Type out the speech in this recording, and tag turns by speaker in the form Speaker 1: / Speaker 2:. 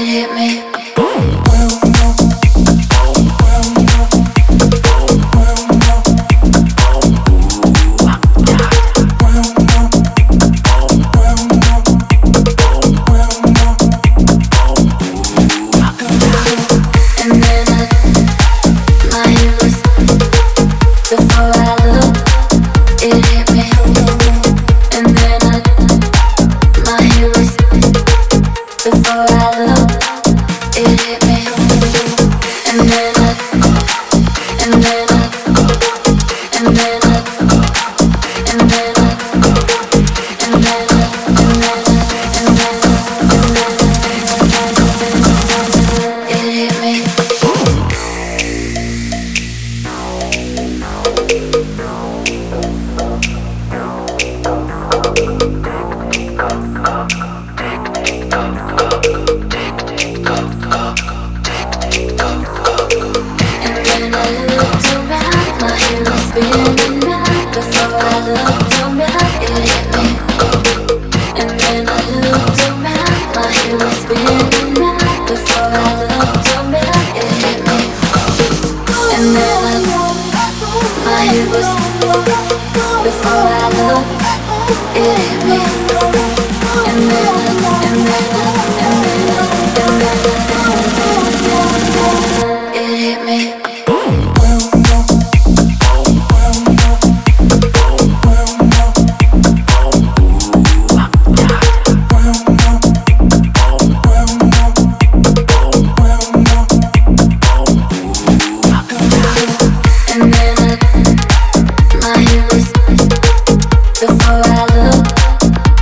Speaker 1: I lose before I look. Yeah.